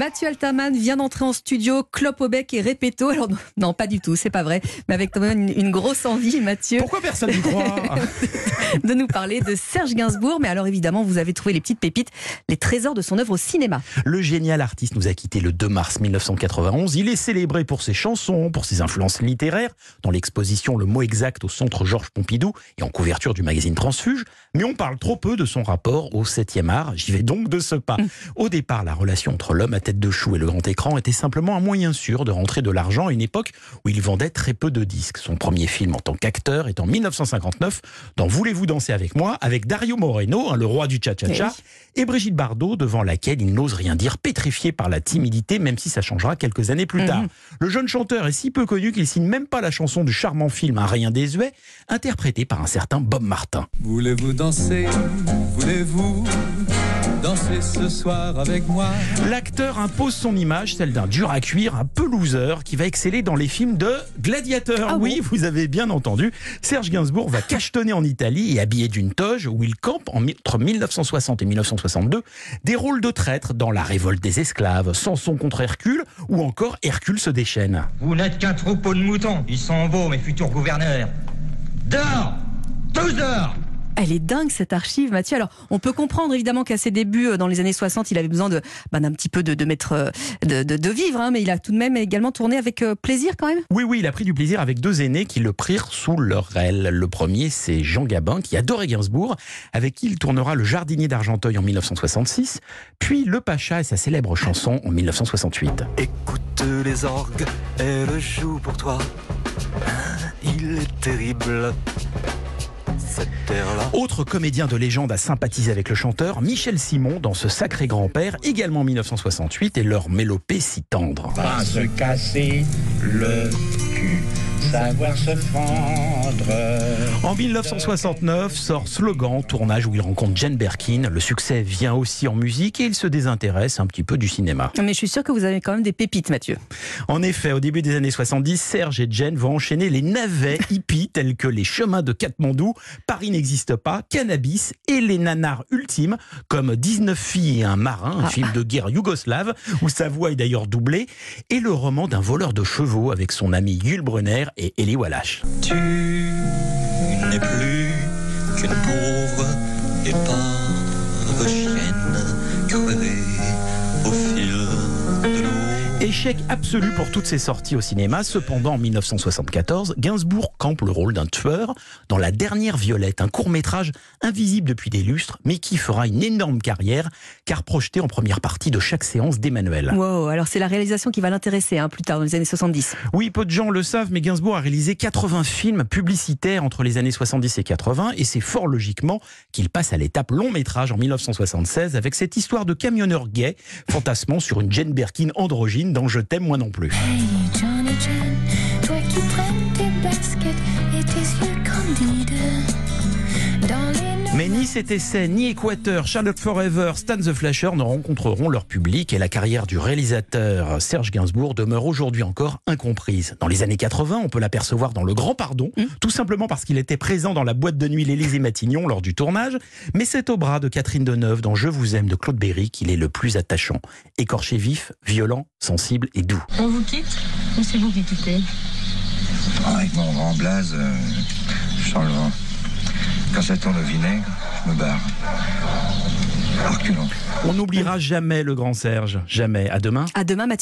Mathieu Altaman vient d'entrer en studio, clope au bec et répéto. Alors non, pas du tout, c'est pas vrai, mais avec quand même une, une grosse envie, Mathieu. Pourquoi personne n'y croit De nous parler de Serge Gainsbourg. Mais alors évidemment, vous avez trouvé les petites pépites, les trésors de son œuvre au cinéma. Le génial artiste nous a quitté le 2 mars 1991. Il est célébré pour ses chansons, pour ses influences littéraires, dans l'exposition Le mot exact au centre Georges Pompidou et en couverture du magazine Transfuge. Mais on parle trop peu de son rapport au 7e art. J'y vais donc de ce pas. Au départ, la relation entre l'homme à tête de chou et le grand écran était simplement un moyen sûr de rentrer de l'argent à une époque où il vendait très peu de disques. Son premier film en tant qu'acteur est en 1959 dans Voulez-vous danser avec moi avec Dario Moreno, hein, le roi du cha-cha-cha, et Brigitte Bardot devant laquelle il n'ose rien dire, pétrifié par la timidité, même si ça changera quelques années plus tard. Le jeune chanteur est si peu connu qu'il signe même pas la chanson du charmant film Un rien désuet, interprété par un certain Bob Martin. Voulez-vous danser? Voulez-vous? Danser ce soir avec moi L'acteur impose son image, celle d'un dur à cuire, un peu loser, qui va exceller dans les films de gladiateurs. Ah oui, vous avez bien entendu. Serge Gainsbourg va cachetonner en Italie et habillé d'une toge où il campe entre 1960 et 1962 des rôles de traître dans La révolte des esclaves, Samson contre Hercule ou encore Hercule se déchaîne. Vous n'êtes qu'un troupeau de moutons. Ils sont beaux, mes futurs gouverneurs. Dehors Tous dehors Elle est dingue cette archive, Mathieu. Alors, on peut comprendre évidemment qu'à ses débuts, euh, dans les années 60, il avait besoin de bah, d'un petit peu de, de mettre euh, de, de- de vivre, hein, mais il a tout de même également tourné avec euh, plaisir quand même. Oui, oui, il a pris du plaisir avec deux aînés qui le prirent sous leur aile. Le premier, c'est Jean Gabin, qui adorait Gainsbourg, avec qui il tournera Le Jardinier d'Argenteuil en 1966, puis Le Pacha et sa célèbre chanson en 1968. Écoute les orgues, elle joue pour toi. Il est terrible, terre-là. Autre comédien de légende à sympathiser avec le chanteur, Michel Simon, dans Ce Sacré Grand-Père, également en 1968, et leur mélopée si tendre. Pas se casser le cul, savoir se fendre. En 1969 sort Slogan, tournage où il rencontre Jane Birkin. Le succès vient aussi en musique et il se désintéresse un petit peu du cinéma. Mais je suis sûre que vous avez quand même des pépites, Mathieu. En effet, au début des années 70, Serge et Jen vont enchaîner les navets hippies tels que les chemins de Katmandou, Paris n'existe pas, Cannabis et les nanars ultimes comme 19 filles et un marin, un film de guerre yougoslave où sa voix est d'ailleurs doublée, et le roman d'un voleur de chevaux avec son ami Yul Brunner et Eli Wallach. Tu n'es plus qu'une pauvre épave chienne crevée au fil. Échec absolu pour toutes ses sorties au cinéma. Cependant, en 1974, Gainsbourg campe le rôle d'un tueur dans La Dernière Violette, un court-métrage invisible depuis des lustres, mais qui fera une énorme carrière, car projeté en première partie de chaque séance d'Emmanuel. Wow, alors c'est la réalisation qui va l'intéresser hein, plus tard, dans les années 70. Oui, peu de gens le savent, mais Gainsbourg a réalisé 80 films publicitaires entre les années 70 et 80, et c'est fort logiquement qu'il passe à l'étape long métrage en 1976 avec cette histoire de camionneur gay fantasmant sur une Jane Birkin androgyne dans Je t'aime moi non plus. Hey Johnny Jen, toi qui prends tes baskets et tes yeux candides cet essai, ni Équateur, Charlotte Forever, Stan the Flasher ne rencontreront leur public et la carrière du réalisateur Serge Gainsbourg demeure aujourd'hui encore incomprise. Dans les années 80, on peut l'apercevoir dans Le Grand Pardon, tout simplement parce qu'il était présent dans la boîte de nuit L'Élysée Matignon lors du tournage, mais c'est au bras de Catherine Deneuve dans Je vous aime de Claude Berry qu'il est le plus attachant. Écorché vif, violent, sensible et doux. On vous quitte ou c'est vous qui quittez? Avec mon grand blaze, euh, je sens le vent. Quand ça tourne au vinaigre, je me barre. On n'oubliera jamais le grand Serge, jamais. À demain. À demain, Mathieu.